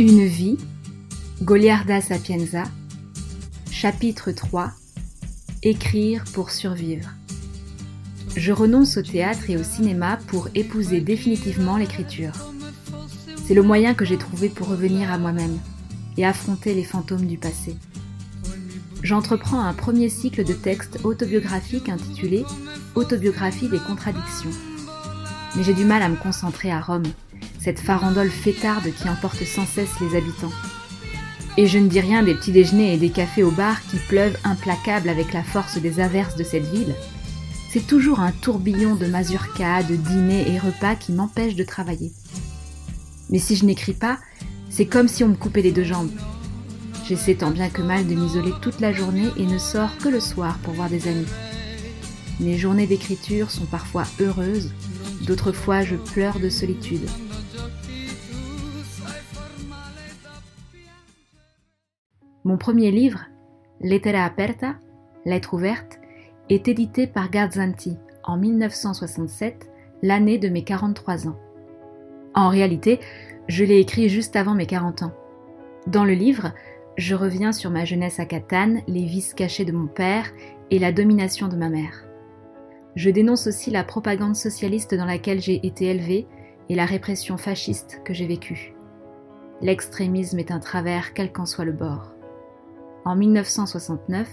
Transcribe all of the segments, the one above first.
Une vie, Goliarda Sapienza, chapitre 3 Écrire pour survivre. Je renonce au théâtre et au cinéma pour épouser définitivement l'écriture. C'est le moyen que j'ai trouvé pour revenir à moi-même et affronter les fantômes du passé. J'entreprends un premier cycle de textes autobiographiques intitulé Autobiographie des contradictions. Mais j'ai du mal à me concentrer à Rome, cette farandole fêtarde qui emporte sans cesse les habitants. Et je ne dis rien des petits déjeuners et des cafés au bar qui pleuvent implacables avec la force des averses de cette ville. C'est toujours un tourbillon de mazurka, de dîners et repas qui m'empêche de travailler. Mais si je n'écris pas, c'est comme si on me coupait les deux jambes. J'essaie tant bien que mal de m'isoler toute la journée et ne sors que le soir pour voir des amis. Mes journées d'écriture sont parfois heureuses, d'autres fois je pleure de solitude. Mon premier livre, Lettera aperta, Lettre ouverte, est édité par Garzanti en 1967, l'année de mes 43 ans. En réalité, je l'ai écrit juste avant mes 40 ans. Dans le livre, je reviens sur ma jeunesse à Catane, les vices cachés de mon père et la domination de ma mère. Je dénonce aussi la propagande socialiste dans laquelle j'ai été élevée et la répression fasciste que j'ai vécue. L'extrémisme est un travers quel qu'en soit le bord. En 1969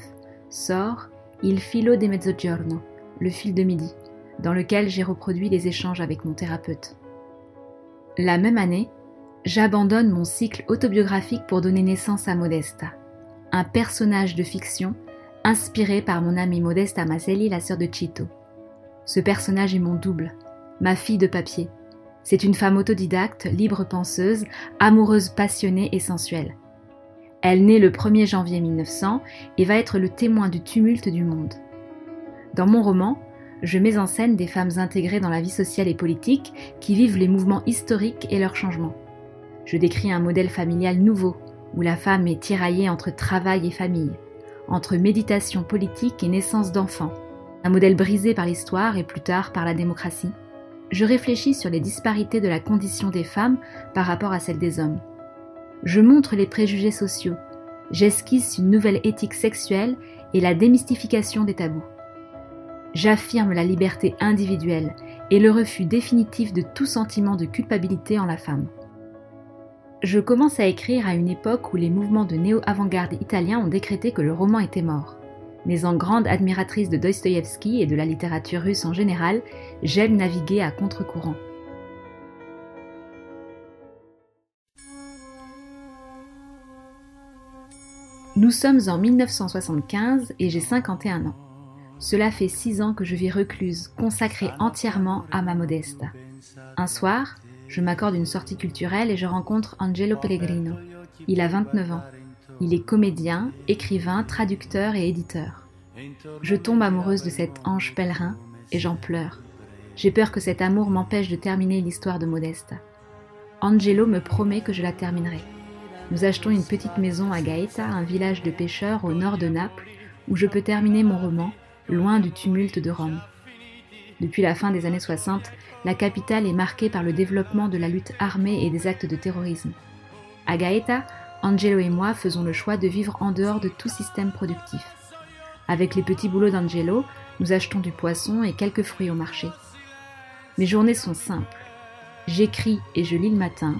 sort Il filo de mezzogiorno, le fil de midi, dans lequel j'ai reproduit les échanges avec mon thérapeute. La même année, j'abandonne mon cycle autobiographique pour donner naissance à Modesta, un personnage de fiction inspiré par mon amie Modesta Maselli, la sœur de Chito. Ce personnage est mon double, ma fille de papier. C'est une femme autodidacte, libre penseuse, amoureuse passionnée et sensuelle. Elle naît le 1er janvier 1900 et va être le témoin du tumulte du monde. Dans mon roman, je mets en scène des femmes intégrées dans la vie sociale et politique qui vivent les mouvements historiques et leurs changements. Je décris un modèle familial nouveau, où la femme est tiraillée entre travail et famille, entre méditation politique et naissance d'enfants, un modèle brisé par l'histoire et plus tard par la démocratie. Je réfléchis sur les disparités de la condition des femmes par rapport à celle des hommes. Je montre les préjugés sociaux, j'esquisse une nouvelle éthique sexuelle et la démystification des tabous j'affirme la liberté individuelle et le refus définitif de tout sentiment de culpabilité en la femme. Je commence à écrire à une époque où les mouvements de néo-avant-garde italiens ont décrété que le roman était mort. Mais en grande admiratrice de Dostoïevski et de la littérature russe en général, j'aime naviguer à contre-courant. Nous sommes en 1975 et j'ai 51 ans. Cela fait six ans que je vis recluse, consacrée entièrement à ma modeste. Un soir, je m'accorde une sortie culturelle et je rencontre Angelo Pellegrino. Il a 29 ans. Il est comédien, écrivain, traducteur et éditeur. Je tombe amoureuse de cet ange pèlerin et j'en pleure. J'ai peur que cet amour m'empêche de terminer l'histoire de Modeste. Angelo me promet que je la terminerai. Nous achetons une petite maison à Gaeta, un village de pêcheurs au nord de Naples, où je peux terminer mon roman loin du tumulte de Rome. Depuis la fin des années 60, la capitale est marquée par le développement de la lutte armée et des actes de terrorisme. À Gaeta, Angelo et moi faisons le choix de vivre en dehors de tout système productif. Avec les petits boulots d'Angelo, nous achetons du poisson et quelques fruits au marché. Mes journées sont simples. J'écris et je lis le matin,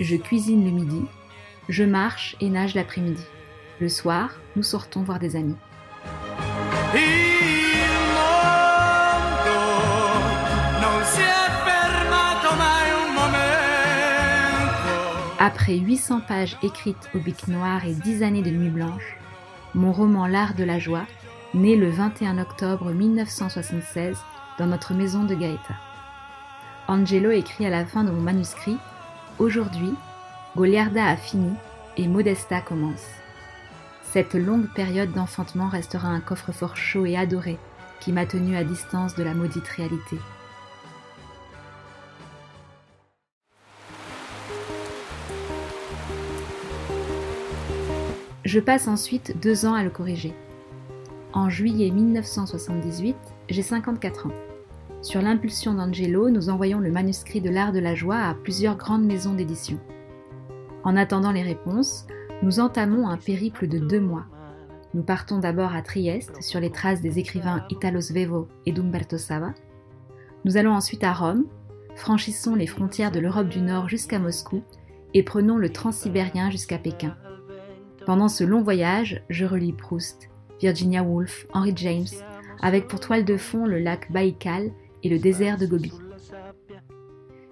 je cuisine le midi, je marche et nage l'après-midi. Le soir, nous sortons voir des amis. Après 800 pages écrites au bic noir et 10 années de nuit blanche, mon roman L'art de la joie naît le 21 octobre 1976 dans notre maison de Gaeta. Angelo écrit à la fin de mon manuscrit Aujourd'hui, Goliarda a fini et Modesta commence. Cette longue période d'enfantement restera un coffre-fort chaud et adoré qui m'a tenu à distance de la maudite réalité. Je passe ensuite deux ans à le corriger. En juillet 1978, j'ai 54 ans. Sur l'impulsion d'Angelo, nous envoyons le manuscrit de l'art de la joie à plusieurs grandes maisons d'édition. En attendant les réponses, nous entamons un périple de deux mois. Nous partons d'abord à Trieste, sur les traces des écrivains Italo Svevo et d'Umberto Sava. Nous allons ensuite à Rome, franchissons les frontières de l'Europe du Nord jusqu'à Moscou et prenons le transsibérien jusqu'à Pékin. Pendant ce long voyage, je relis Proust, Virginia Woolf, Henry James, avec pour toile de fond le lac Baïkal et le désert de Gobi.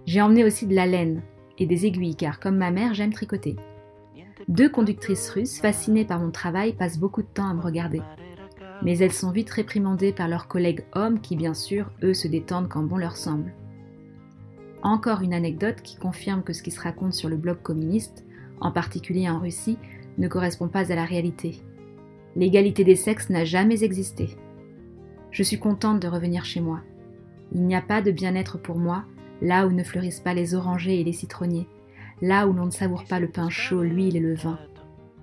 J'ai emmené aussi de la laine et des aiguilles car comme ma mère, j'aime tricoter. Deux conductrices russes, fascinées par mon travail, passent beaucoup de temps à me regarder. Mais elles sont vite réprimandées par leurs collègues hommes qui, bien sûr, eux se détendent quand bon leur semble. Encore une anecdote qui confirme que ce qui se raconte sur le blog communiste, en particulier en Russie, ne correspond pas à la réalité. L'égalité des sexes n'a jamais existé. Je suis contente de revenir chez moi. Il n'y a pas de bien-être pour moi, là où ne fleurissent pas les orangers et les citronniers, là où l'on ne savoure pas le pain chaud, l'huile et le vin.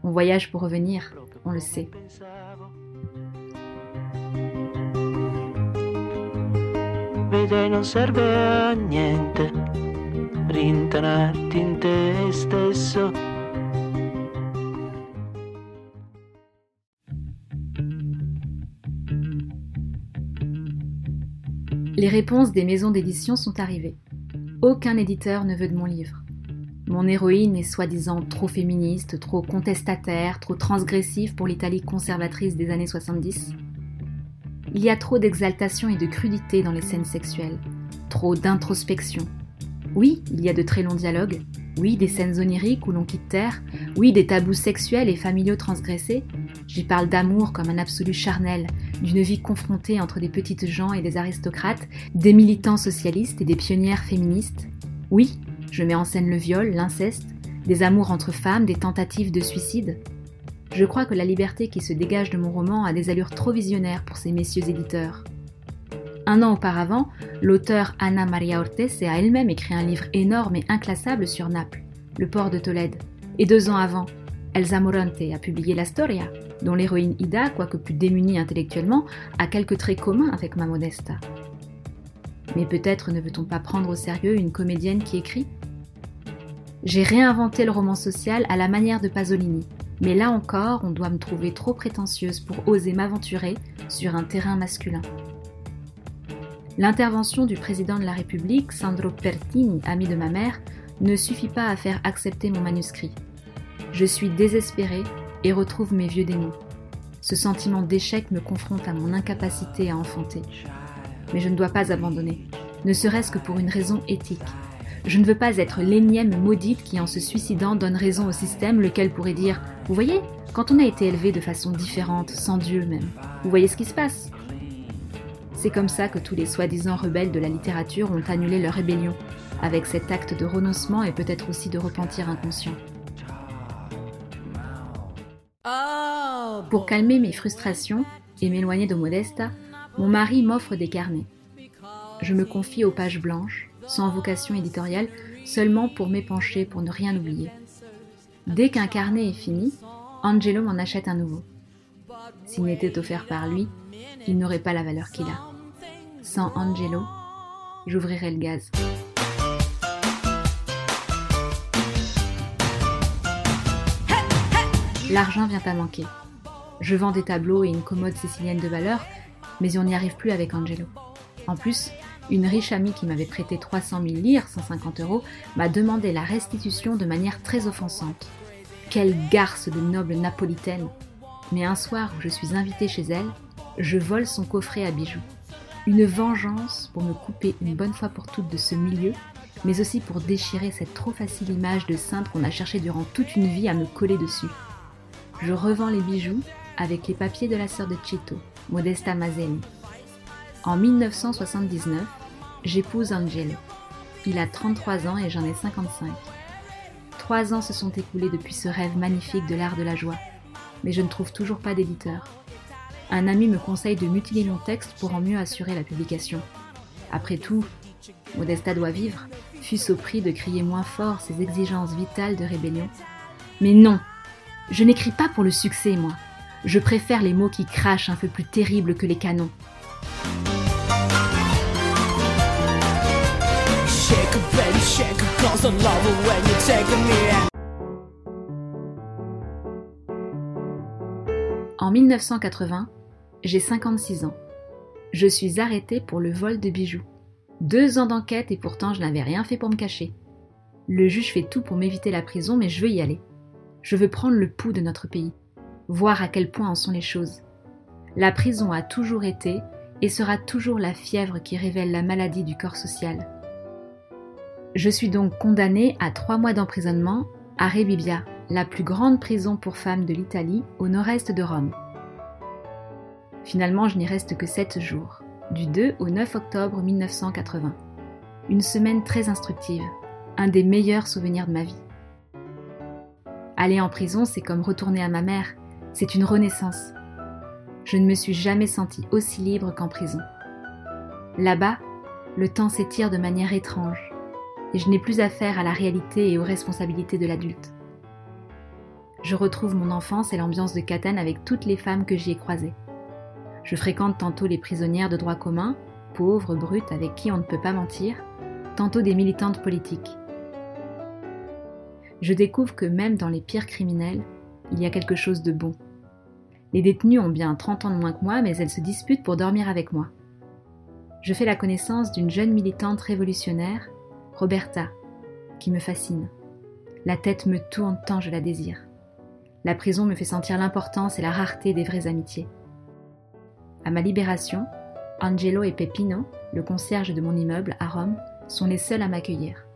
On voyage pour revenir, on le sait. non serve a niente rintanarti in te stesso. Les réponses des maisons d'édition sont arrivées. Aucun éditeur ne veut de mon livre. Mon héroïne est soi-disant trop féministe, trop contestataire, trop transgressive pour l'Italie conservatrice des années 70. Il y a trop d'exaltation et de crudité dans les scènes sexuelles, trop d'introspection. Oui, il y a de très longs dialogues, oui, des scènes oniriques où l'on quitte terre, oui, des tabous sexuels et familiaux transgressés. J'y parle d'amour comme un absolu charnel, d'une vie confrontée entre des petites gens et des aristocrates, des militants socialistes et des pionnières féministes. Oui, je mets en scène le viol, l'inceste, des amours entre femmes, des tentatives de suicide. Je crois que la liberté qui se dégage de mon roman a des allures trop visionnaires pour ces messieurs éditeurs. Un an auparavant, l'auteur Anna Maria Ortese a elle-même écrit un livre énorme et inclassable sur Naples, le port de Tolède. Et deux ans avant, Elsa Morante a publié La Storia, dont l'héroïne Ida, quoique plus démunie intellectuellement, a quelques traits communs avec ma Modesta. Mais peut-être ne veut-on pas prendre au sérieux une comédienne qui écrit? J'ai réinventé le roman social à la manière de Pasolini, mais là encore, on doit me trouver trop prétentieuse pour oser m'aventurer sur un terrain masculin. L'intervention du président de la République, Sandro Pertini, ami de ma mère, ne suffit pas à faire accepter mon manuscrit. Je suis désespérée et retrouve mes vieux démons. Ce sentiment d'échec me confronte à mon incapacité à enfanter. Mais je ne dois pas abandonner, ne serait-ce que pour une raison éthique. Je ne veux pas être l'énième maudite qui, en se suicidant, donne raison au système, lequel pourrait dire Vous voyez, quand on a été élevé de façon différente, sans Dieu même, vous voyez ce qui se passe C'est comme ça que tous les soi-disant rebelles de la littérature ont annulé leur rébellion, avec cet acte de renoncement et peut-être aussi de repentir inconscient. Pour calmer mes frustrations et m'éloigner de Modesta, mon mari m'offre des carnets. Je me confie aux pages blanches, sans vocation éditoriale, seulement pour m'épancher, pour ne rien oublier. Dès qu'un carnet est fini, Angelo m'en achète un nouveau. S'il n'était offert par lui, il n'aurait pas la valeur qu'il a. Sans Angelo, j'ouvrirais le gaz. L'argent vient à manquer. Je vends des tableaux et une commode sicilienne de valeur, mais on n'y arrive plus avec Angelo. En plus, une riche amie qui m'avait prêté 300 000 lire, 150 euros, m'a demandé la restitution de manière très offensante. Quelle garce de noble napolitaine Mais un soir où je suis invitée chez elle, je vole son coffret à bijoux. Une vengeance pour me couper une bonne fois pour toutes de ce milieu, mais aussi pour déchirer cette trop facile image de sainte qu'on a cherché durant toute une vie à me coller dessus. Je revends les bijoux avec les papiers de la sœur de Cito, Modesta Mazzeni. En 1979, j'épouse Angelo. Il a 33 ans et j'en ai 55. Trois ans se sont écoulés depuis ce rêve magnifique de l'art de la joie, mais je ne trouve toujours pas d'éditeur. Un ami me conseille de mutiler mon texte pour en mieux assurer la publication. Après tout, Modesta doit vivre, fût-ce au prix de crier moins fort ses exigences vitales de rébellion. Mais non, je n'écris pas pour le succès, moi je préfère les mots qui crachent un peu plus terrible que les canons. En 1980, j'ai 56 ans. Je suis arrêtée pour le vol de bijoux. Deux ans d'enquête et pourtant je n'avais rien fait pour me cacher. Le juge fait tout pour m'éviter la prison mais je veux y aller. Je veux prendre le pouls de notre pays voir à quel point en sont les choses. La prison a toujours été et sera toujours la fièvre qui révèle la maladie du corps social. Je suis donc condamnée à trois mois d'emprisonnement à Rebibbia, la plus grande prison pour femmes de l'Italie au nord-est de Rome. Finalement, je n'y reste que sept jours, du 2 au 9 octobre 1980. Une semaine très instructive, un des meilleurs souvenirs de ma vie. Aller en prison, c'est comme retourner à ma mère, c'est une renaissance. Je ne me suis jamais sentie aussi libre qu'en prison. Là-bas, le temps s'étire de manière étrange, et je n'ai plus affaire à la réalité et aux responsabilités de l'adulte. Je retrouve mon enfance et l'ambiance de Catane avec toutes les femmes que j'y ai croisées. Je fréquente tantôt les prisonnières de droit commun, pauvres, brutes, avec qui on ne peut pas mentir, tantôt des militantes politiques je découvre que même dans les pires criminels, il y a quelque chose de bon. Les détenues ont bien 30 ans de moins que moi, mais elles se disputent pour dormir avec moi. Je fais la connaissance d'une jeune militante révolutionnaire, Roberta, qui me fascine. La tête me tourne tant je la désire. La prison me fait sentir l'importance et la rareté des vraies amitiés. À ma libération, Angelo et Peppino, le concierge de mon immeuble à Rome, sont les seuls à m'accueillir.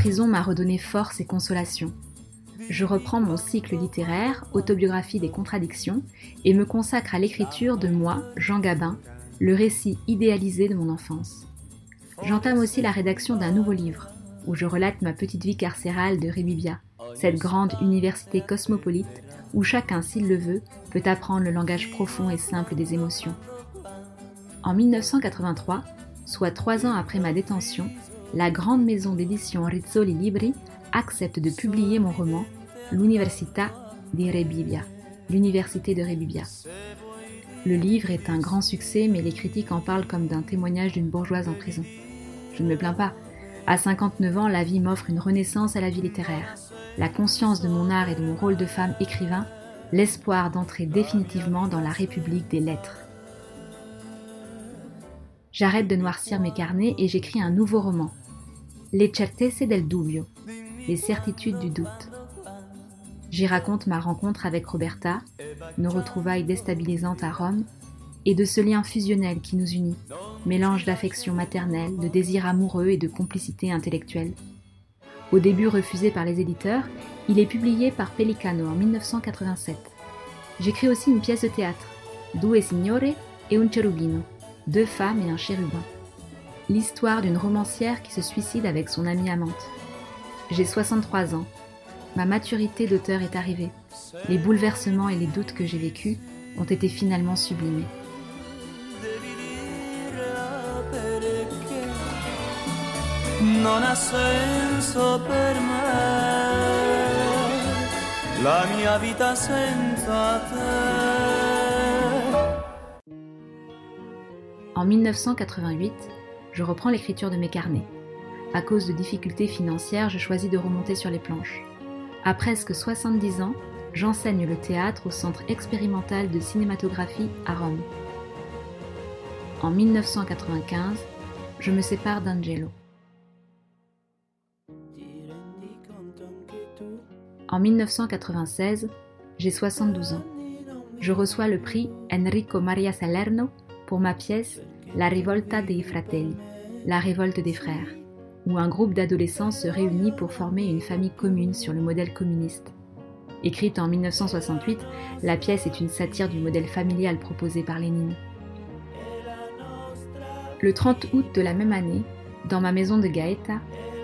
Prison m'a redonné force et consolation. Je reprends mon cycle littéraire, autobiographie des contradictions, et me consacre à l'écriture de moi, Jean Gabin, le récit idéalisé de mon enfance. J'entame aussi la rédaction d'un nouveau livre, où je relate ma petite vie carcérale de Rébibia, cette grande université cosmopolite où chacun, s'il le veut, peut apprendre le langage profond et simple des émotions. En 1983, soit trois ans après ma détention, la grande maison d'édition Rizzoli Libri accepte de publier mon roman L'Università di Rebibbia, l'Université de Rebibbia. Le livre est un grand succès, mais les critiques en parlent comme d'un témoignage d'une bourgeoise en prison. Je ne me plains pas. À 59 ans, la vie m'offre une renaissance à la vie littéraire. La conscience de mon art et de mon rôle de femme écrivain, l'espoir d'entrer définitivement dans la République des lettres. J'arrête de noircir mes carnets et j'écris un nouveau roman. Les certezze del dubbio, les certitudes du doute. J'y raconte ma rencontre avec Roberta, nos retrouvailles déstabilisantes à Rome, et de ce lien fusionnel qui nous unit, mélange d'affection maternelle, de désir amoureux et de complicité intellectuelle. Au début refusé par les éditeurs, il est publié par Pelicano en 1987. J'écris aussi une pièce de théâtre, Due Signore e un Cherubino, deux femmes et un chérubin. L'histoire d'une romancière qui se suicide avec son amie amante. J'ai 63 ans. Ma maturité d'auteur est arrivée. Les bouleversements et les doutes que j'ai vécus ont été finalement sublimés. En 1988, je reprends l'écriture de mes carnets. À cause de difficultés financières, je choisis de remonter sur les planches. À presque 70 ans, j'enseigne le théâtre au Centre expérimental de cinématographie à Rome. En 1995, je me sépare d'Angelo. En 1996, j'ai 72 ans. Je reçois le prix Enrico Maria Salerno pour ma pièce La Rivolta dei Fratelli, la révolte des frères, où un groupe d'adolescents se réunit pour former une famille commune sur le modèle communiste. Écrite en 1968, la pièce est une satire du modèle familial proposé par Lénine. Le 30 août de la même année, dans ma maison de Gaeta,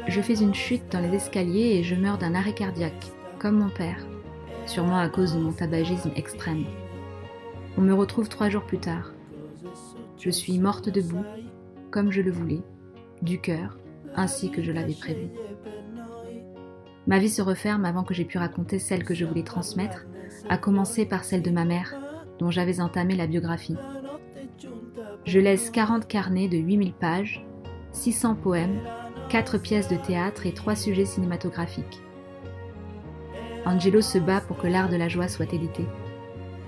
je fais une chute dans les escaliers et je meurs d'un arrêt cardiaque, comme mon père, sûrement à cause de mon tabagisme extrême. On me retrouve trois jours plus tard. Je suis morte debout, comme je le voulais, du cœur, ainsi que je l'avais prévu. Ma vie se referme avant que j'aie pu raconter celle que je voulais transmettre, à commencer par celle de ma mère, dont j'avais entamé la biographie. Je laisse 40 carnets de 8000 pages, 600 poèmes, 4 pièces de théâtre et 3 sujets cinématographiques. Angelo se bat pour que l'art de la joie soit édité.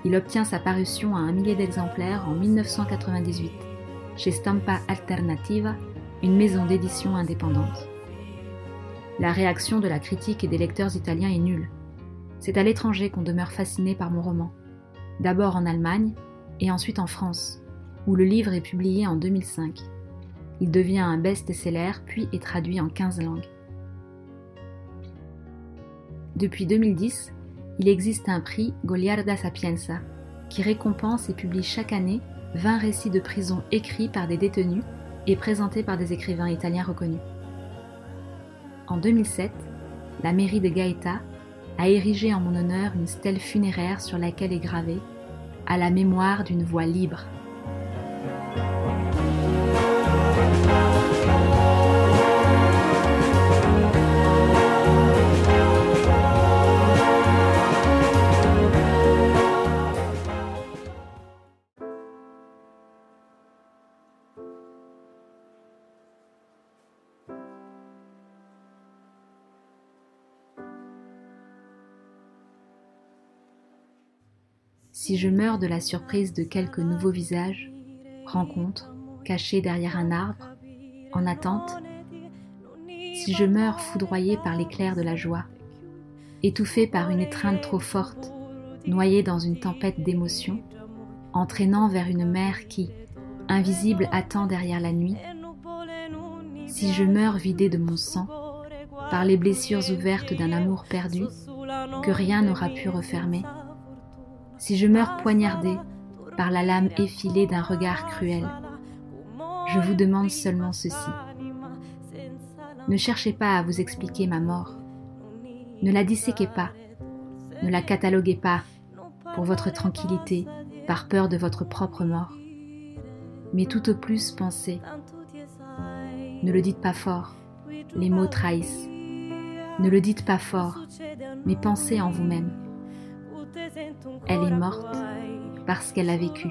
Il obtient sa parution à un millier d'exemplaires en 1998 chez Stampa Alternativa, une maison d'édition indépendante. La réaction de la critique et des lecteurs italiens est nulle. C'est à l'étranger qu'on demeure fasciné par mon roman. D'abord en Allemagne et ensuite en France, où le livre est publié en 2005. Il devient un best-seller puis est traduit en 15 langues. Depuis 2010, il existe un prix Goliarda Sapienza qui récompense et publie chaque année 20 récits de prison écrits par des détenus et présentés par des écrivains italiens reconnus. En 2007, la mairie de Gaeta a érigé en mon honneur une stèle funéraire sur laquelle est gravé à la mémoire d'une voix libre. Si je meurs de la surprise de quelques nouveaux visages, rencontres, cachés derrière un arbre, en attente, si je meurs foudroyé par l'éclair de la joie, étouffé par une étreinte trop forte, noyé dans une tempête d'émotions, entraînant vers une mer qui, invisible, attend derrière la nuit, si je meurs vidé de mon sang, par les blessures ouvertes d'un amour perdu que rien n'aura pu refermer, si je meurs poignardé par la lame effilée d'un regard cruel, je vous demande seulement ceci. Ne cherchez pas à vous expliquer ma mort. Ne la disséquez pas. Ne la cataloguez pas pour votre tranquillité par peur de votre propre mort. Mais tout au plus pensez. Ne le dites pas fort, les mots trahissent. Ne le dites pas fort, mais pensez en vous-même. Elle est morte parce qu'elle a vécu.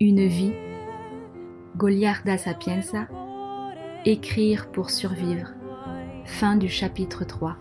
Une vie, Goliarda Sapienza, écrire pour survivre. Fin du chapitre 3.